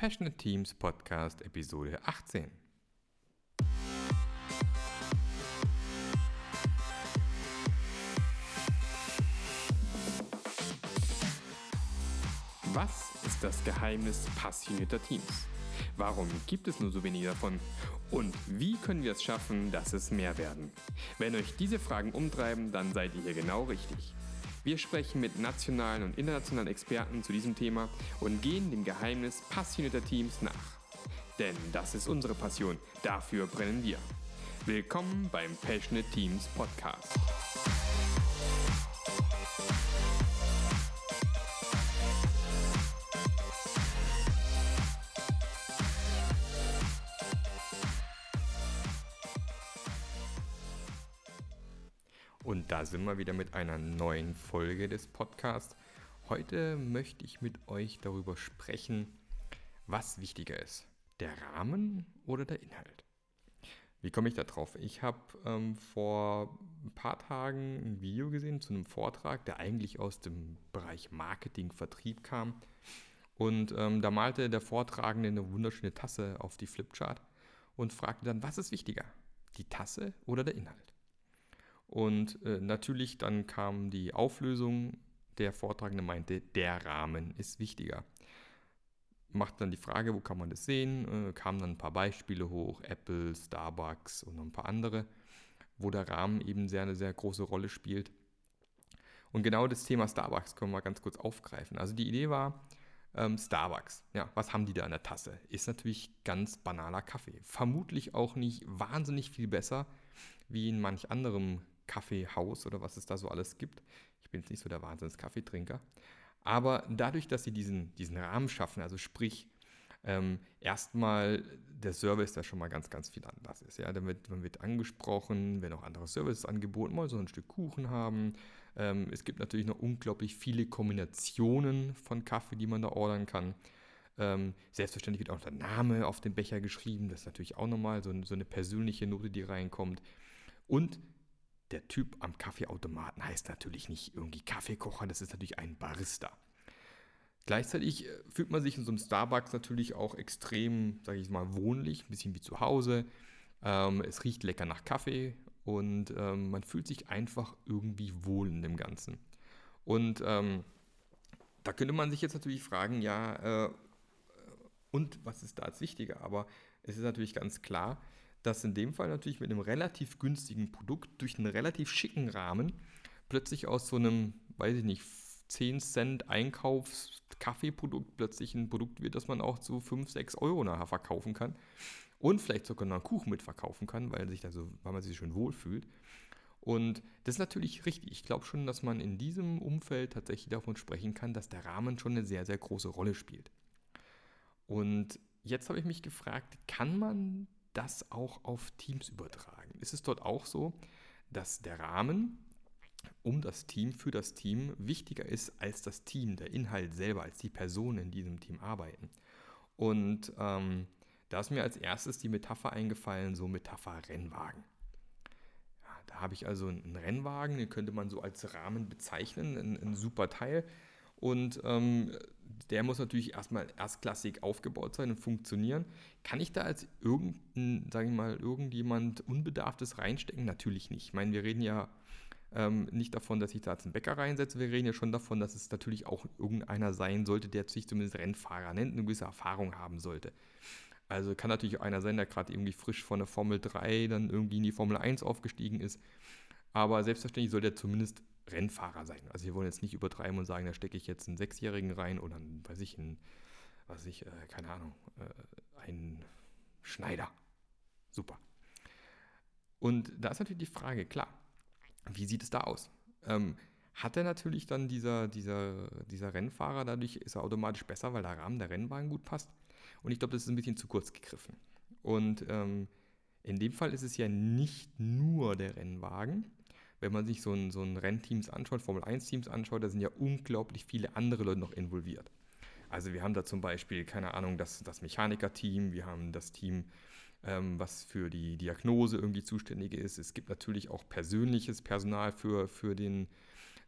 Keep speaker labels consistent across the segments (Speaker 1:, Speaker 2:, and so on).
Speaker 1: Passionate Teams Podcast Episode 18. Was ist das Geheimnis passionierter Teams? Warum gibt es nur so wenige davon? Und wie können wir es schaffen, dass es mehr werden? Wenn euch diese Fragen umtreiben, dann seid ihr hier genau richtig. Wir sprechen mit nationalen und internationalen Experten zu diesem Thema und gehen dem Geheimnis passionierter Teams nach. Denn das ist unsere Passion, dafür brennen wir. Willkommen beim Passionate Teams Podcast. Und da sind wir wieder mit einer neuen Folge des Podcasts. Heute möchte ich mit euch darüber sprechen, was wichtiger ist, der Rahmen oder der Inhalt. Wie komme ich da drauf? Ich habe ähm, vor ein paar Tagen ein Video gesehen zu einem Vortrag, der eigentlich aus dem Bereich Marketing, Vertrieb kam. Und ähm, da malte der Vortragende eine wunderschöne Tasse auf die Flipchart und fragte dann, was ist wichtiger, die Tasse oder der Inhalt? Und äh, natürlich dann kam die Auflösung, der Vortragende meinte, der Rahmen ist wichtiger. Macht dann die Frage, wo kann man das sehen? Äh, kamen dann ein paar Beispiele hoch, Apple, Starbucks und ein paar andere, wo der Rahmen eben sehr eine sehr große Rolle spielt. Und genau das Thema Starbucks können wir ganz kurz aufgreifen. Also die Idee war, ähm, Starbucks, ja, was haben die da in der Tasse? Ist natürlich ganz banaler Kaffee. Vermutlich auch nicht wahnsinnig viel besser wie in manch anderem Kaffeehaus oder was es da so alles gibt. Ich bin jetzt nicht so der Wahnsinns-Kaffeetrinker. Aber dadurch, dass sie diesen, diesen Rahmen schaffen, also sprich, ähm, erstmal der Service, der schon mal ganz, ganz viel anders ist. Ja, damit man wird angesprochen, wenn auch andere Services angeboten, mal so ein Stück Kuchen haben. Ähm, es gibt natürlich noch unglaublich viele Kombinationen von Kaffee, die man da ordern kann. Ähm, selbstverständlich wird auch der Name auf den Becher geschrieben. Das ist natürlich auch nochmal so, so eine persönliche Note, die reinkommt. Und der Typ am Kaffeeautomaten heißt natürlich nicht irgendwie Kaffeekocher, das ist natürlich ein Barista. Gleichzeitig äh, fühlt man sich in so einem Starbucks natürlich auch extrem, sage ich mal, wohnlich, ein bisschen wie zu Hause. Ähm, es riecht lecker nach Kaffee und ähm, man fühlt sich einfach irgendwie wohl in dem Ganzen. Und ähm, da könnte man sich jetzt natürlich fragen, ja, äh, und was ist da als wichtiger? Aber es ist natürlich ganz klar, dass in dem Fall natürlich mit einem relativ günstigen Produkt durch einen relativ schicken Rahmen plötzlich aus so einem, weiß ich nicht, 10 Cent Einkaufs-Kaffeeprodukt plötzlich ein Produkt wird, das man auch zu 5, 6 Euro nachher verkaufen kann und vielleicht sogar noch einen Kuchen mitverkaufen kann, weil, sich da so, weil man sich schön wohlfühlt. Und das ist natürlich richtig. Ich glaube schon, dass man in diesem Umfeld tatsächlich davon sprechen kann, dass der Rahmen schon eine sehr, sehr große Rolle spielt. Und jetzt habe ich mich gefragt, kann man das auch auf Teams übertragen? Ist es dort auch so, dass der Rahmen um das Team, für das Team wichtiger ist als das Team, der Inhalt selber, als die Personen in diesem Team arbeiten? Und ähm, da ist mir als erstes die Metapher eingefallen, so Metapher Rennwagen. Ja, da habe ich also einen Rennwagen, den könnte man so als Rahmen bezeichnen, ein, ein super Teil. Und ähm, der muss natürlich erstmal erstklassig aufgebaut sein und funktionieren. Kann ich da als irgendein, sage ich mal, irgendjemand Unbedarftes reinstecken? Natürlich nicht. Ich meine, wir reden ja ähm, nicht davon, dass ich da jetzt einen Bäcker reinsetze. Wir reden ja schon davon, dass es natürlich auch irgendeiner sein sollte, der sich zumindest Rennfahrer nennt, eine gewisse Erfahrung haben sollte. Also kann natürlich einer sein, der gerade irgendwie frisch von der Formel 3 dann irgendwie in die Formel 1 aufgestiegen ist. Aber selbstverständlich soll der zumindest Rennfahrer sein. Also wir wollen jetzt nicht übertreiben und sagen, da stecke ich jetzt einen Sechsjährigen rein oder einen, weiß ich, einen, was ich, äh, keine Ahnung, äh, einen Schneider. Super. Und da ist natürlich die Frage, klar, wie sieht es da aus? Ähm, hat er natürlich dann dieser, dieser, dieser Rennfahrer, dadurch ist er automatisch besser, weil der Rahmen der Rennwagen gut passt. Und ich glaube, das ist ein bisschen zu kurz gegriffen. Und ähm, in dem Fall ist es ja nicht nur der Rennwagen, wenn man sich so ein, so ein Rennteams anschaut, Formel 1 Teams anschaut, da sind ja unglaublich viele andere Leute noch involviert. Also wir haben da zum Beispiel, keine Ahnung, das, das Mechaniker-Team, wir haben das Team, ähm, was für die Diagnose irgendwie zuständig ist. Es gibt natürlich auch persönliches Personal für, für den,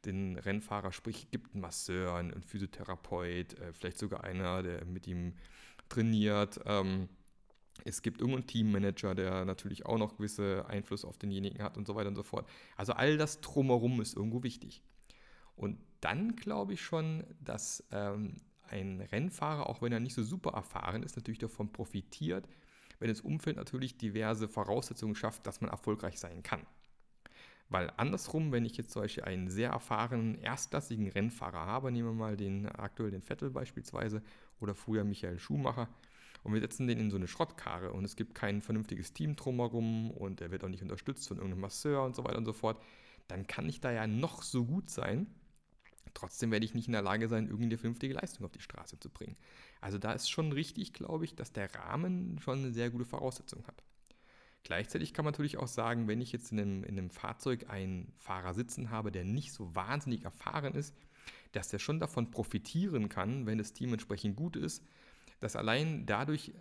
Speaker 1: den Rennfahrer, sprich, es gibt einen Masseur, einen Physiotherapeut, äh, vielleicht sogar einer, der mit ihm abtrainiert. Ähm, es gibt irgendeinen Teammanager, der natürlich auch noch gewisse Einfluss auf denjenigen hat und so weiter und so fort. Also all das drumherum ist irgendwo wichtig. Und dann glaube ich schon, dass ähm, ein Rennfahrer, auch wenn er nicht so super erfahren ist, natürlich davon profitiert, wenn das Umfeld natürlich diverse Voraussetzungen schafft, dass man erfolgreich sein kann. Weil andersrum, wenn ich jetzt zum Beispiel einen sehr erfahrenen, erstklassigen Rennfahrer habe, nehmen wir mal den aktuell den Vettel beispielsweise oder früher Michael Schumacher, und wir setzen den in so eine Schrottkarre und es gibt kein vernünftiges Team drumherum und er wird auch nicht unterstützt von irgendeinem Masseur und so weiter und so fort, dann kann ich da ja noch so gut sein. Trotzdem werde ich nicht in der Lage sein, irgendwie eine vernünftige Leistung auf die Straße zu bringen. Also da ist schon richtig, glaube ich, dass der Rahmen schon eine sehr gute Voraussetzung hat. Gleichzeitig kann man natürlich auch sagen, wenn ich jetzt in einem, in einem Fahrzeug einen Fahrer sitzen habe, der nicht so wahnsinnig erfahren ist, dass der schon davon profitieren kann, wenn das Team entsprechend gut ist, dass allein dadurch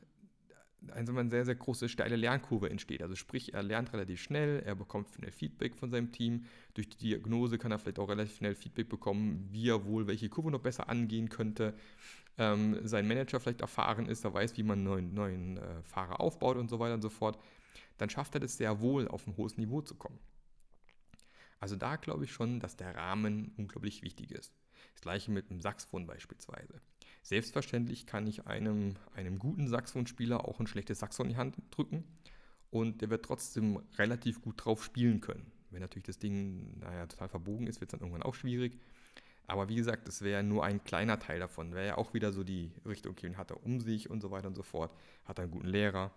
Speaker 1: eine sehr, sehr große steile Lernkurve entsteht. Also sprich, er lernt relativ schnell, er bekommt schnell Feedback von seinem Team. Durch die Diagnose kann er vielleicht auch relativ schnell Feedback bekommen, wie er wohl welche Kurve noch besser angehen könnte. Ähm, sein Manager vielleicht erfahren ist, er weiß, wie man einen neuen, neuen äh, Fahrer aufbaut und so weiter und so fort. Dann schafft er das sehr wohl, auf ein hohes Niveau zu kommen. Also da glaube ich schon, dass der Rahmen unglaublich wichtig ist. Das gleiche mit dem Saxophon beispielsweise. Selbstverständlich kann ich einem, einem guten Saxophonspieler auch ein schlechtes Saxophon in die Hand drücken und der wird trotzdem relativ gut drauf spielen können. Wenn natürlich das Ding, naja, total verbogen ist, wird es dann irgendwann auch schwierig. Aber wie gesagt, das wäre nur ein kleiner Teil davon. Wäre ja auch wieder so die Richtung, okay, hat er um sich und so weiter und so fort, hat er einen guten Lehrer.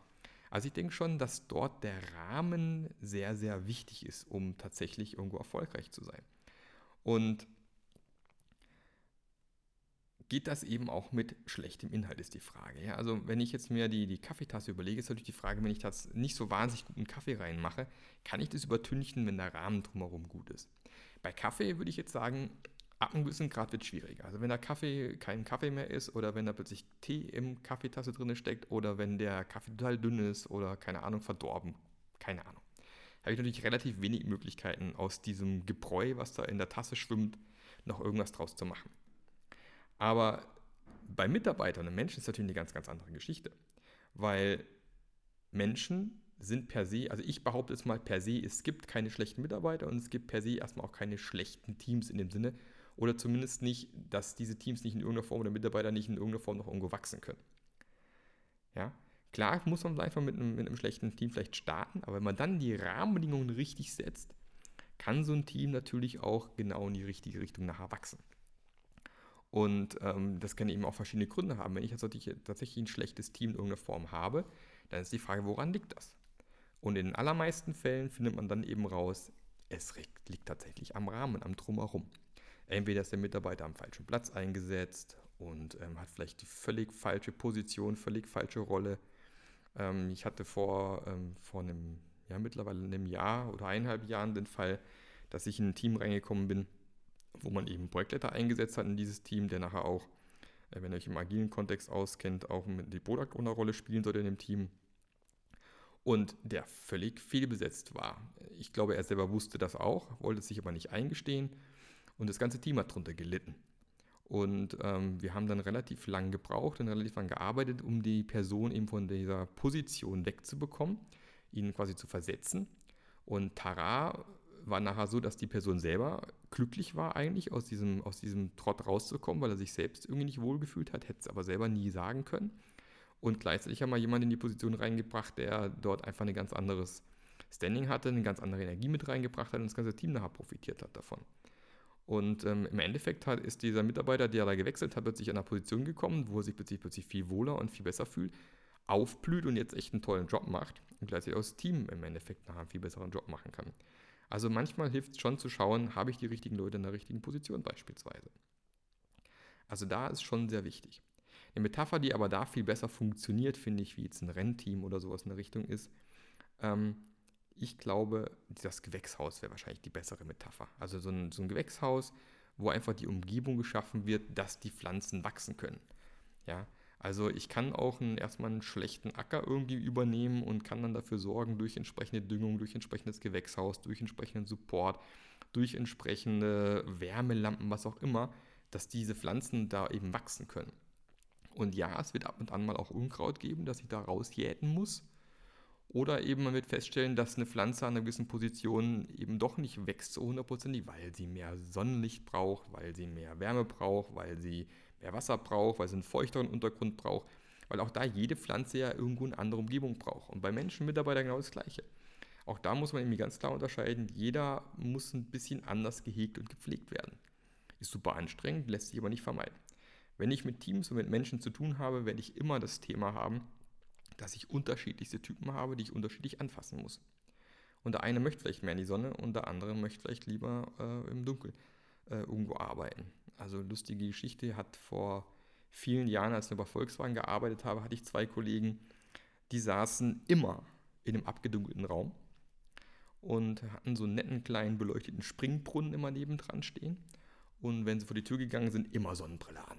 Speaker 1: Also ich denke schon, dass dort der Rahmen sehr, sehr wichtig ist, um tatsächlich irgendwo erfolgreich zu sein. Und geht das eben auch mit schlechtem Inhalt, ist die Frage. Ja, also wenn ich jetzt mir die, die Kaffeetasse überlege, ist natürlich die Frage, wenn ich das nicht so wahnsinnig guten Kaffee reinmache, kann ich das übertünchen, wenn der Rahmen drumherum gut ist. Bei Kaffee würde ich jetzt sagen, ab einem gewissen Grad wird es schwieriger. Also wenn der Kaffee kein Kaffee mehr ist oder wenn da plötzlich Tee im Kaffeetasse drin steckt oder wenn der Kaffee total dünn ist oder keine Ahnung, verdorben, keine Ahnung. Habe ich natürlich relativ wenig Möglichkeiten aus diesem Gebräu, was da in der Tasse schwimmt, noch irgendwas draus zu machen. Aber bei Mitarbeitern und Menschen ist natürlich eine ganz, ganz andere Geschichte. Weil Menschen sind per se, also ich behaupte es mal per se, es gibt keine schlechten Mitarbeiter und es gibt per se erstmal auch keine schlechten Teams in dem Sinne. Oder zumindest nicht, dass diese Teams nicht in irgendeiner Form oder Mitarbeiter nicht in irgendeiner Form noch irgendwo wachsen können. Ja, klar muss man einfach mit einem, mit einem schlechten Team vielleicht starten, aber wenn man dann die Rahmenbedingungen richtig setzt, kann so ein Team natürlich auch genau in die richtige Richtung nachher wachsen. Und ähm, das kann eben auch verschiedene Gründe haben. Wenn ich jetzt tatsächlich ein schlechtes Team in irgendeiner Form habe, dann ist die Frage, woran liegt das? Und in den allermeisten Fällen findet man dann eben raus, es liegt tatsächlich am Rahmen, am Drumherum. Entweder ist der Mitarbeiter am falschen Platz eingesetzt und ähm, hat vielleicht die völlig falsche Position, völlig falsche Rolle. Ähm, ich hatte vor, ähm, vor einem, ja mittlerweile einem Jahr oder eineinhalb Jahren den Fall, dass ich in ein Team reingekommen bin, wo man eben Projektleiter eingesetzt hat in dieses Team, der nachher auch, äh, wenn ihr euch im agilen Kontext auskennt, auch die Product Owner Rolle spielen sollte in dem Team. Und der völlig fehlbesetzt war. Ich glaube, er selber wusste das auch, wollte es sich aber nicht eingestehen. Und das ganze Team hat darunter gelitten. Und ähm, wir haben dann relativ lang gebraucht und relativ lang gearbeitet, um die Person eben von dieser Position wegzubekommen, ihn quasi zu versetzen. Und Tara war nachher so, dass die Person selber glücklich war eigentlich, aus diesem, aus diesem Trott rauszukommen, weil er sich selbst irgendwie nicht wohlgefühlt hat, hätte es aber selber nie sagen können. Und gleichzeitig haben wir jemanden in die Position reingebracht, der dort einfach ein ganz anderes Standing hatte, eine ganz andere Energie mit reingebracht hat und das ganze Team nachher profitiert hat davon. Und ähm, im Endeffekt hat, ist dieser Mitarbeiter, der da gewechselt hat, plötzlich an einer Position gekommen, wo er sich plötzlich, plötzlich viel wohler und viel besser fühlt, aufblüht und jetzt echt einen tollen Job macht und gleichzeitig auch das Team im Endeffekt nachher einen viel besseren Job machen kann. Also manchmal hilft es schon zu schauen, habe ich die richtigen Leute in der richtigen Position beispielsweise. Also da ist schon sehr wichtig. Eine Metapher, die aber da viel besser funktioniert, finde ich, wie jetzt ein Rennteam oder sowas in der Richtung ist, ähm, ich glaube, das Gewächshaus wäre wahrscheinlich die bessere Metapher. Also so ein, so ein Gewächshaus, wo einfach die Umgebung geschaffen wird, dass die Pflanzen wachsen können. Ja, also ich kann auch einen, erstmal einen schlechten Acker irgendwie übernehmen und kann dann dafür sorgen, durch entsprechende Düngung, durch entsprechendes Gewächshaus, durch entsprechenden Support, durch entsprechende Wärmelampen, was auch immer, dass diese Pflanzen da eben wachsen können. Und ja, es wird ab und an mal auch Unkraut geben, das ich da rausjäten muss. Oder eben man wird feststellen, dass eine Pflanze an einer gewissen Position eben doch nicht wächst so hundertprozentig, weil sie mehr Sonnenlicht braucht, weil sie mehr Wärme braucht, weil sie mehr Wasser braucht, weil sie einen feuchteren Untergrund braucht. Weil auch da jede Pflanze ja irgendwo eine andere Umgebung braucht. Und bei Menschen, Mitarbeitern genau das Gleiche. Auch da muss man irgendwie ganz klar unterscheiden, jeder muss ein bisschen anders gehegt und gepflegt werden. Ist super anstrengend, lässt sich aber nicht vermeiden. Wenn ich mit Teams und mit Menschen zu tun habe, werde ich immer das Thema haben, dass ich unterschiedlichste Typen habe, die ich unterschiedlich anfassen muss. Und der eine möchte vielleicht mehr in die Sonne und der andere möchte vielleicht lieber äh, im Dunkeln äh, irgendwo arbeiten. Also lustige Geschichte hat vor vielen Jahren, als ich bei Volkswagen gearbeitet habe, hatte ich zwei Kollegen, die saßen immer in einem abgedunkelten Raum und hatten so einen netten kleinen beleuchteten Springbrunnen immer nebendran stehen. Und wenn sie vor die Tür gegangen sind, immer Sonnenbrille an.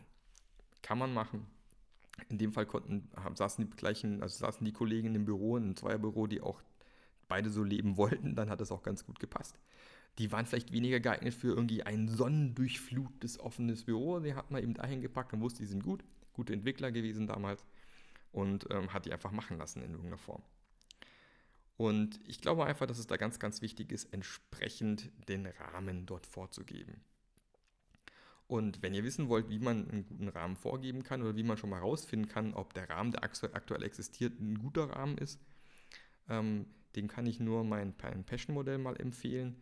Speaker 1: Kann man machen. In dem Fall konnten, saßen die gleichen, also saßen die Kollegen im Büro, in einem Zweierbüro, die auch beide so leben wollten, dann hat das auch ganz gut gepasst. Die waren vielleicht weniger geeignet für irgendwie ein sonnendurchflutetes offenes Büro. Die hat man eben dahin gepackt und wusste, die sind gut, gute Entwickler gewesen damals und ähm, hat die einfach machen lassen in irgendeiner Form. Und ich glaube einfach, dass es da ganz, ganz wichtig ist, entsprechend den Rahmen dort vorzugeben. Und wenn ihr wissen wollt, wie man einen guten Rahmen vorgeben kann oder wie man schon mal herausfinden kann, ob der Rahmen, der aktuell existiert, ein guter Rahmen ist, ähm, dem kann ich nur mein Passion-Modell mal empfehlen.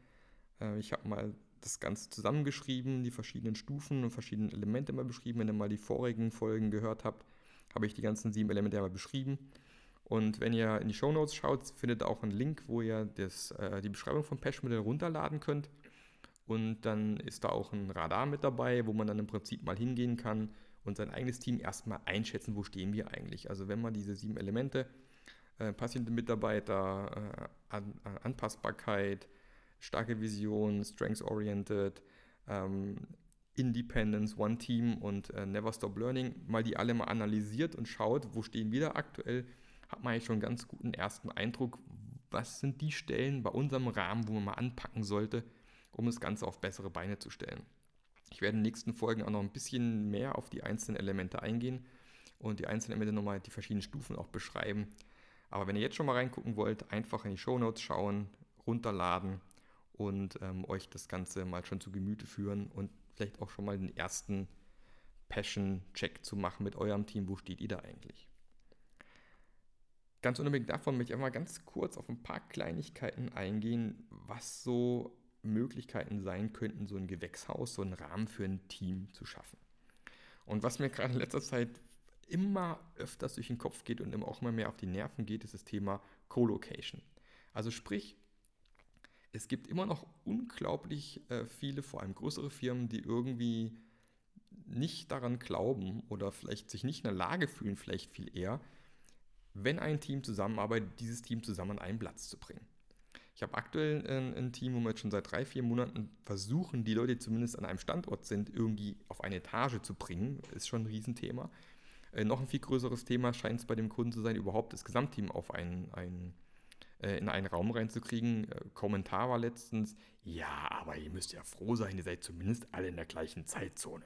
Speaker 1: Äh, ich habe mal das Ganze zusammengeschrieben, die verschiedenen Stufen und verschiedenen Elemente mal beschrieben. Wenn ihr mal die vorigen Folgen gehört habt, habe ich die ganzen sieben Elemente mal beschrieben. Und wenn ihr in die Show Notes schaut, findet ihr auch einen Link, wo ihr das, äh, die Beschreibung vom Patch-Modell runterladen könnt. Und dann ist da auch ein Radar mit dabei, wo man dann im Prinzip mal hingehen kann und sein eigenes Team erstmal einschätzen, wo stehen wir eigentlich. Also wenn man diese sieben Elemente, äh, passende Mitarbeiter, äh, An Anpassbarkeit, starke Vision, Strengths-Oriented, ähm, Independence, One Team und äh, Never Stop Learning, mal die alle mal analysiert und schaut, wo stehen wir da aktuell, hat man eigentlich schon einen ganz guten ersten Eindruck, was sind die Stellen bei unserem Rahmen, wo man mal anpacken sollte, um das Ganze auf bessere Beine zu stellen. Ich werde in den nächsten Folgen auch noch ein bisschen mehr auf die einzelnen Elemente eingehen und die einzelnen Elemente nochmal die verschiedenen Stufen auch beschreiben. Aber wenn ihr jetzt schon mal reingucken wollt, einfach in die Show Notes schauen, runterladen und ähm, euch das Ganze mal schon zu Gemüte führen und vielleicht auch schon mal den ersten Passion-Check zu machen mit eurem Team. Wo steht ihr da eigentlich? Ganz unabhängig davon möchte ich einmal ganz kurz auf ein paar Kleinigkeiten eingehen, was so Möglichkeiten sein könnten, so ein Gewächshaus, so einen Rahmen für ein Team zu schaffen. Und was mir gerade in letzter Zeit immer öfters durch den Kopf geht und immer auch immer mehr auf die Nerven geht, ist das Thema Co-Location. Also sprich, es gibt immer noch unglaublich äh, viele, vor allem größere Firmen, die irgendwie nicht daran glauben oder vielleicht sich nicht in der Lage fühlen, vielleicht viel eher, wenn ein Team zusammenarbeitet, dieses Team zusammen an einen Platz zu bringen. Ich habe aktuell ein, ein, Team, wo wir jetzt schon seit drei, vier Monaten versuchen, die Leute, die zumindest an einem Standort sind, irgendwie auf eine Etage zu bringen. Ist schon ein Riesenthema. Äh, noch ein viel größeres Thema scheint es bei dem Kunden zu sein, überhaupt das Gesamtteam auf einen, einen, äh, in einen Raum reinzukriegen. Äh, Kommentar war letztens, ja, aber ihr müsst ja froh sein, ihr seid zumindest alle in der gleichen Zeitzone.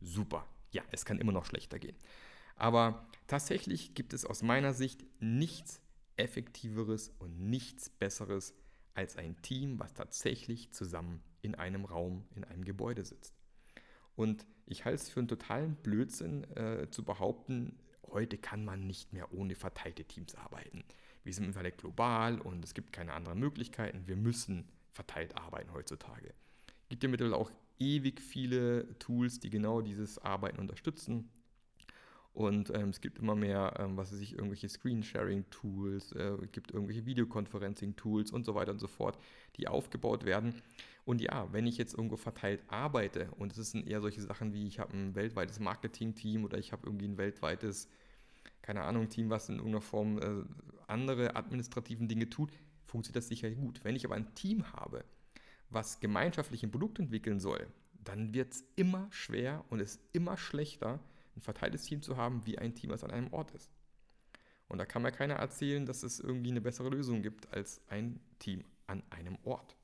Speaker 1: Super. Ja, es kann immer noch schlechter gehen. Aber tatsächlich gibt es aus meiner Sicht nichts Effektiveres und nichts Besseres als ein Team, was tatsächlich zusammen in einem Raum, in einem Gebäude sitzt. Und ich halte es für einen totalen Blödsinn äh, zu behaupten, heute kann man nicht mehr ohne verteilte Teams arbeiten. Wir sind mittlerweile global und es gibt keine anderen Möglichkeiten. Wir müssen verteilt arbeiten heutzutage. Es gibt ja mittlerweile auch ewig viele Tools, die genau dieses Arbeiten unterstützen. Und ähm, es gibt immer mehr, ähm, was weiß ich, irgendwelche Screen-Sharing-Tools, äh, es gibt irgendwelche Videoconferencing-Tools und so weiter und so fort, die aufgebaut werden. Und ja, wenn ich jetzt irgendwo verteilt arbeite und es sind eher solche Sachen wie, ich habe ein weltweites Marketing-Team oder ich habe irgendwie ein weltweites, keine Ahnung, Team, was in irgendeiner Form äh, andere administrativen Dinge tut, funktioniert das sicher gut. Wenn ich aber ein Team habe, was gemeinschaftlich ein Produkt entwickeln soll, dann wird es immer schwer und es immer schlechter, ein verteiltes Team zu haben, wie ein Team, das an einem Ort ist. Und da kann mir keiner erzählen, dass es irgendwie eine bessere Lösung gibt als ein Team an einem Ort.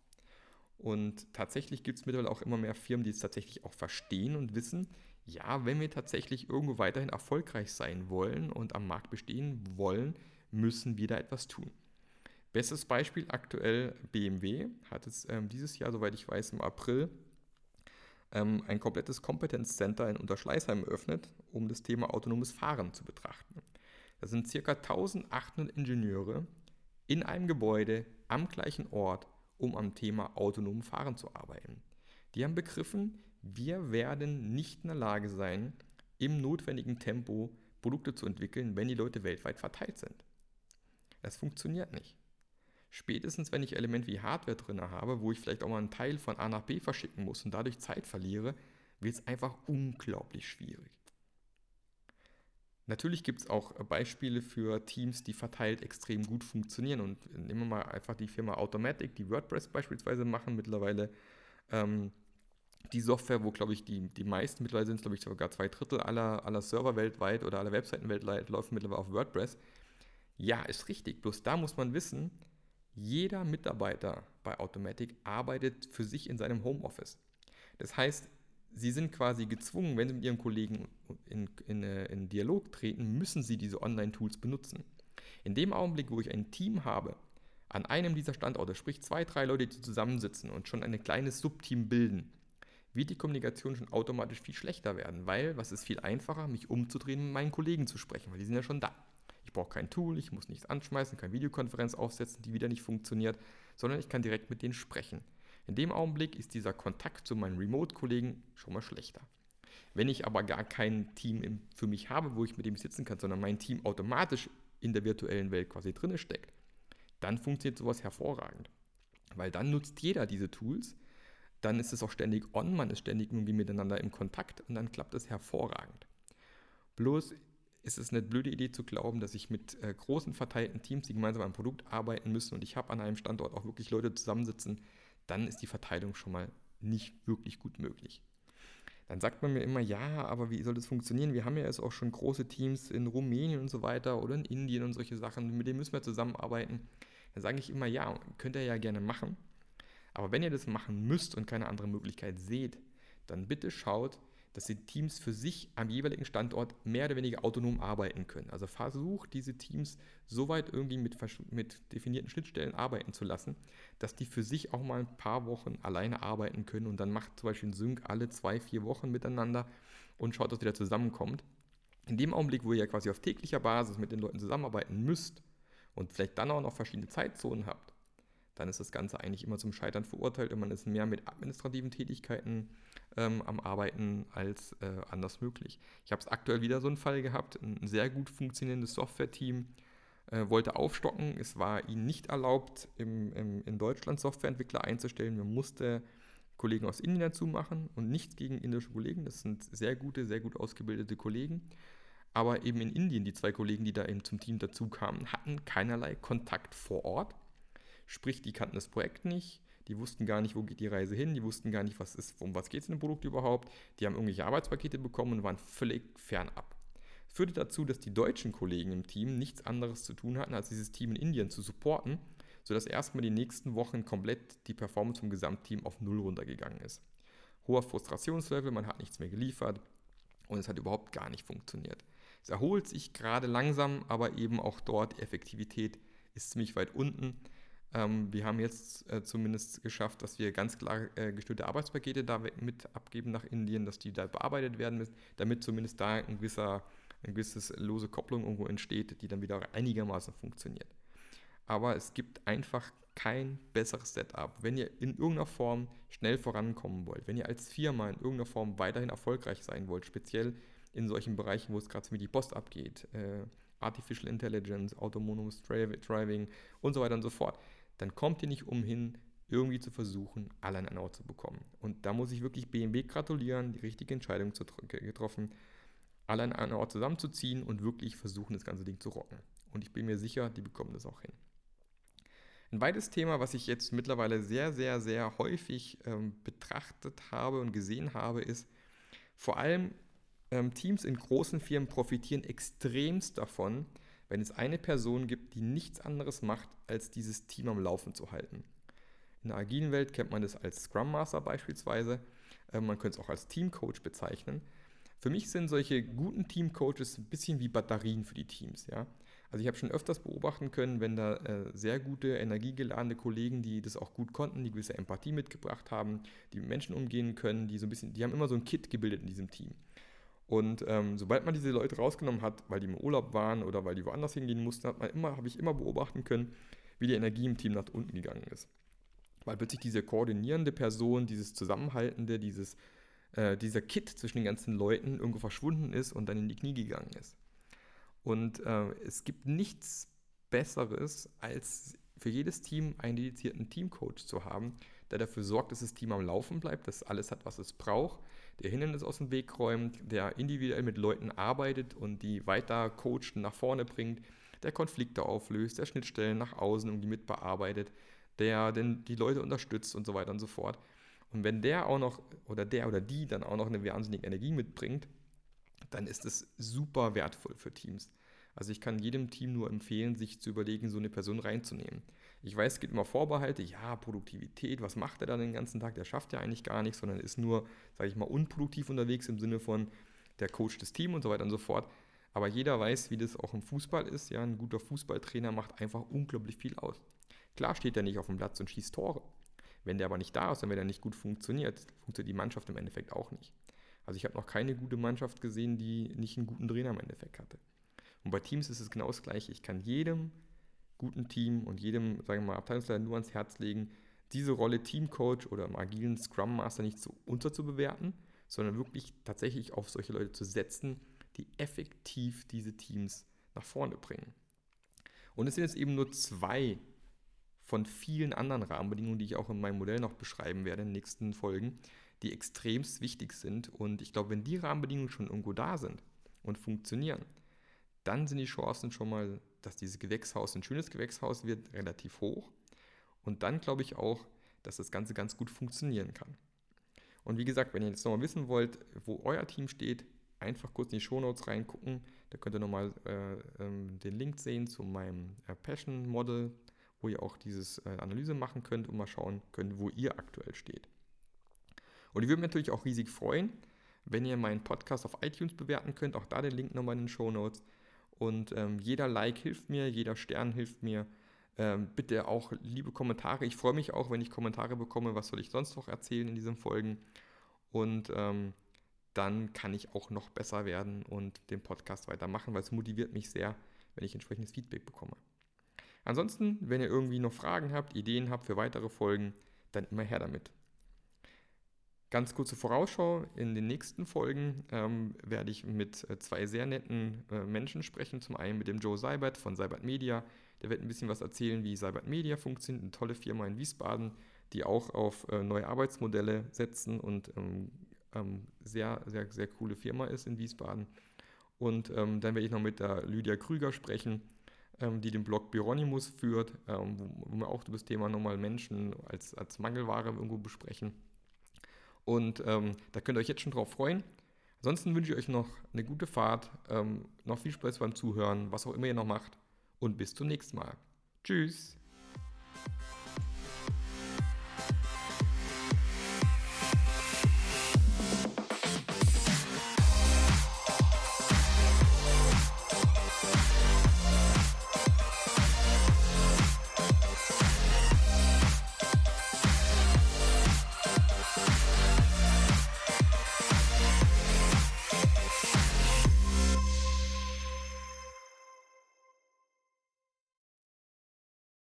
Speaker 1: Und tatsächlich gibt es mittlerweile auch immer mehr Firmen, die es tatsächlich auch verstehen und wissen, Ja, wenn wir tatsächlich irgendwo weiterhin erfolgreich sein wollen und am Markt bestehen wollen, müssen wir da etwas tun. Bestes Beispiel aktuell BMW hat es ähm, dieses Jahr, soweit ich weiß, im April ähm, ein komplettes Competence Center in Unterschleißheim eröffnet, um das Thema autonomes Fahren zu betrachten. Da sind ca. 1800 Ingenieure in einem Gebäude am gleichen Ort, um am Thema autonomen Fahren zu arbeiten. Die haben begriffen, wir werden nicht in der Lage sein, im notwendigen Tempo Produkte zu entwickeln, wenn die Leute weltweit verteilt sind. Das funktioniert nicht. Spätestens, wenn ich Element wie Hardware drin habe, wo ich vielleicht auch mal einen Teil von A nach B verschicken muss und dadurch Zeit verliere, wird es einfach unglaublich schwierig. Natürlich gibt es auch Beispiele für Teams, die verteilt extrem gut funktionieren. Und nehmen wir mal einfach die Firma Automatic, die WordPress beispielsweise machen mittlerweile. Ähm, die Software, wo, glaube ich, die, die meisten mittlerweile sind, glaube ich, sogar zwei Drittel aller, aller Server weltweit oder aller Webseiten weltweit laufen mittlerweile auf WordPress. Ja, ist richtig. Bloß da muss man wissen, jeder Mitarbeiter bei Automatic arbeitet für sich in seinem Homeoffice. Das heißt, sie sind quasi gezwungen, wenn sie mit ihren Kollegen in, in, äh, in Dialog treten, müssen sie diese Online-Tools benutzen. In dem Augenblick, wo ich ein Team habe, an einem dieser Standorte, sprich zwei, drei Leute, die zusammensitzen und schon ein kleines Subteam bilden, wird die Kommunikation schon automatisch viel schlechter werden, weil was ist viel einfacher, mich umzudrehen, mit meinen Kollegen zu sprechen, weil die sind ja schon da. Ich brauche kein Tool, ich muss nichts anschmeißen, keine Videokonferenz aufsetzen, die wieder nicht funktioniert, sondern ich kann direkt mit denen sprechen. In dem Augenblick ist dieser Kontakt zu meinen Remote-Kollegen schon mal schlechter. Wenn ich aber gar kein Team für mich habe, wo ich mit dem sitzen kann, sondern mein Team automatisch in der virtuellen Welt quasi drinne steckt, dann funktioniert sowas hervorragend. Weil dann nutzt jeder diese Tools, dann ist es auch ständig on, man ist ständig irgendwie miteinander im Kontakt und dann klappt es hervorragend. Bloß ist es eine blöde Idee zu glauben, dass ich mit äh, großen verteilten Teams, die gemeinsam am Produkt arbeiten müssen und ich habe an einem Standort auch wirklich Leute zusammensitzen, dann ist die Verteilung schon mal nicht wirklich gut möglich. Dann sagt man mir immer, ja, aber wie soll das funktionieren? Wir haben ja jetzt auch schon große Teams in Rumänien und so weiter oder in Indien und solche Sachen, mit denen müssen wir zusammenarbeiten. Dann sage ich immer, ja, könnt ihr ja gerne machen. Aber wenn ihr das machen müsst und keine andere Möglichkeit seht, dann bitte schaut, dass die Teams für sich am jeweiligen Standort mehr oder weniger autonom arbeiten können. Also versucht diese Teams so weit irgendwie mit, mit definierten Schnittstellen arbeiten zu lassen, dass die für sich auch mal ein paar Wochen alleine arbeiten können und dann macht zum Beispiel ein Sync alle zwei, vier Wochen miteinander und schaut, dass ihr da zusammenkommt. In dem Augenblick, wo ihr ja quasi auf täglicher Basis mit den Leuten zusammenarbeiten müsst und vielleicht dann auch noch verschiedene Zeitzonen habt, dann ist das Ganze eigentlich immer zum Scheitern verurteilt und man ist mehr mit administrativen Tätigkeiten ähm, am Arbeiten als äh, anders möglich. Ich habe es aktuell wieder so einen Fall gehabt, ein sehr gut funktionierendes Software-Team äh, wollte aufstocken. Es war ihnen nicht erlaubt, im, im, in Deutschland Softwareentwickler einzustellen. Man musste Kollegen aus Indien dazu machen und nichts gegen indische Kollegen. Das sind sehr gute, sehr gut ausgebildete Kollegen. Aber eben in Indien, die zwei Kollegen, die da eben zum Team dazu kamen, hatten keinerlei Kontakt vor Ort. Sprich, die kannten das Projekt nicht, die wussten gar nicht, wo geht die Reise hin, die wussten gar nicht, was ist, um was geht es in dem Produkt überhaupt. Die haben irgendwelche Arbeitspakete bekommen und waren völlig fernab. Das führte dazu, dass die deutschen Kollegen im Team nichts anderes zu tun hatten, als dieses Team in Indien zu supporten, sodass erstmal die nächsten Wochen komplett die Performance vom Gesamtteam auf Null runtergegangen ist. Hoher Frustrationslevel, man hat nichts mehr geliefert und es hat überhaupt gar nicht funktioniert. Es erholt sich gerade langsam, aber eben auch dort die Effektivität ist ziemlich weit unten. Ähm, wir haben jetzt äh, zumindest geschafft, dass wir ganz klar äh, gestörte Arbeitspakete da mit abgeben nach Indien, dass die da bearbeitet werden müssen, damit zumindest da ein gewisser, ein gewisses lose Kopplung irgendwo entsteht, die dann wieder einigermaßen funktioniert. Aber es gibt einfach kein besseres Setup. Wenn ihr in irgendeiner Form schnell vorankommen wollt, wenn ihr als Firma in irgendeiner Form weiterhin erfolgreich sein wollt, speziell in solchen Bereichen, wo es gerade mit die Post abgeht, äh, Artificial Intelligence, Autonomous Driving und so weiter und so fort, dann kommt ihr nicht umhin, irgendwie zu versuchen, alle an einen Ort zu bekommen. Und da muss ich wirklich BMW gratulieren, die richtige Entscheidung zu, getroffen, alle an einen Ort zusammenzuziehen und wirklich versuchen, das ganze Ding zu rocken. Und ich bin mir sicher, die bekommen das auch hin. Ein weiteres Thema, was ich jetzt mittlerweile sehr, sehr, sehr häufig ähm, betrachtet habe und gesehen habe, ist, vor allem ähm, Teams in großen Firmen profitieren extremst davon, wenn es eine Person gibt, die nichts anderes macht, als dieses Team am Laufen zu halten. In der agilen Welt kennt man das als Scrum Master beispielsweise. Äh, man könnte es auch als Teamcoach bezeichnen. Für mich sind solche guten Teamcoaches ein bisschen wie Batterien für die Teams, ja. Also ich habe schon öfters beobachten können, wenn da äh, sehr gute, energiegeladene Kollegen, die das auch gut konnten, die gewisse Empathie mitgebracht haben, die mit Menschen umgehen können, die so ein bisschen, die haben immer so ein Kit gebildet in diesem Team. Und ähm, sobald man diese Leute rausgenommen hat, weil die im Urlaub waren oder weil die woanders hingehen mussten, hat man immer, habe ich immer beobachten können, wie die Energie im Team nach unten gegangen ist. Weil plötzlich diese koordinierende Person, dieses Zusammenhaltende, dieses, äh, dieser Kit zwischen den ganzen Leuten irgendwo verschwunden ist und dann in die Knie gegangen ist. Und äh, es gibt nichts Besseres, als für jedes Team einen dedizierten Teamcoach zu haben, der dafür sorgt, dass das Team am Laufen bleibt, dass alles hat, was es braucht, der Hindernisse aus dem Weg räumt, der individuell mit Leuten arbeitet und die weiter coacht und nach vorne bringt, der Konflikte auflöst, der Schnittstellen nach außen irgendwie mitbearbeitet, der denn die Leute unterstützt und so weiter und so fort. Und wenn der auch noch oder der oder die dann auch noch eine wahnsinnige Energie mitbringt, dann ist es super wertvoll für Teams. Also ich kann jedem Team nur empfehlen, sich zu überlegen, so eine Person reinzunehmen. Ich weiß, es gibt immer Vorbehalte, ja, Produktivität, was macht er da den ganzen Tag? Der schafft ja eigentlich gar nichts, sondern ist nur, sage ich mal, unproduktiv unterwegs im Sinne von der Coach des Teams und so weiter und so fort. Aber jeder weiß, wie das auch im Fußball ist. Ja, ein guter Fußballtrainer macht einfach unglaublich viel aus. Klar steht er nicht auf dem Platz und schießt Tore. Wenn der aber nicht da ist und wenn er nicht gut funktioniert, funktioniert die Mannschaft im Endeffekt auch nicht. Also ich habe noch keine gute Mannschaft gesehen, die nicht einen guten Trainer im Endeffekt hatte. Und bei Teams ist es genau das Gleiche. Ich kann jedem guten Team und jedem, sagen wir mal, Abteilungsleiter nur ans Herz legen, diese Rolle Teamcoach oder im agilen Scrum Master nicht so unterzubewerten, sondern wirklich tatsächlich auf solche Leute zu setzen, die effektiv diese Teams nach vorne bringen. Und es sind jetzt eben nur zwei von vielen anderen Rahmenbedingungen, die ich auch in meinem Modell noch beschreiben werde in den nächsten Folgen, die extremst wichtig sind. Und ich glaube, wenn die Rahmenbedingungen schon irgendwo da sind und funktionieren, dann sind die Chancen schon mal, dass dieses Gewächshaus ein schönes Gewächshaus wird, relativ hoch. Und dann glaube ich auch, dass das Ganze ganz gut funktionieren kann. Und wie gesagt, wenn ihr jetzt nochmal wissen wollt, wo euer Team steht, einfach kurz in die Shownotes reingucken. Da könnt ihr nochmal äh, ähm, den Link sehen zu meinem äh, Passion Model, wo ihr auch diese äh, Analyse machen könnt und mal schauen könnt, wo ihr aktuell steht. Und ich würde mich natürlich auch riesig freuen, wenn ihr meinen Podcast auf iTunes bewerten könnt. Auch da den Link nochmal in den Show Notes. Und ähm, jeder Like hilft mir, jeder Stern hilft mir. Ähm, bitte auch liebe Kommentare. Ich freue mich auch, wenn ich Kommentare bekomme. Was soll ich sonst noch erzählen in diesen Folgen? Und ähm, dann kann ich auch noch besser werden und den Podcast weitermachen, weil es motiviert mich sehr, wenn ich entsprechendes Feedback bekomme. Ansonsten, wenn ihr irgendwie noch Fragen habt, Ideen habt für weitere Folgen, dann immer her damit. Ganz kurze Vorausschau, in den nächsten Folgen ähm, werde ich mit äh, zwei sehr netten äh, Menschen sprechen. Zum einen mit dem Joe Seibert von Seibert Media. Der wird ein bisschen was erzählen, wie Seibert Media funktioniert, eine tolle Firma in Wiesbaden, die auch auf äh, neue Arbeitsmodelle setzen und ähm, ähm, sehr, sehr, sehr coole Firma ist in Wiesbaden. Und ähm, dann werde ich noch mit der Lydia Krüger sprechen, ähm, die den Blog Bironimus führt, ähm, wo, wir auch das Thema nochmal Menschen als, als Mangelware irgendwo besprechen. Und ähm, da könnt ihr euch jetzt schon drauf freuen. Ansonsten wünsche ich euch noch eine gute Fahrt, ähm, noch viel Spaß beim Zuhören, was auch immer ihr noch macht. Und bis zum nächsten Mal. Tschüss.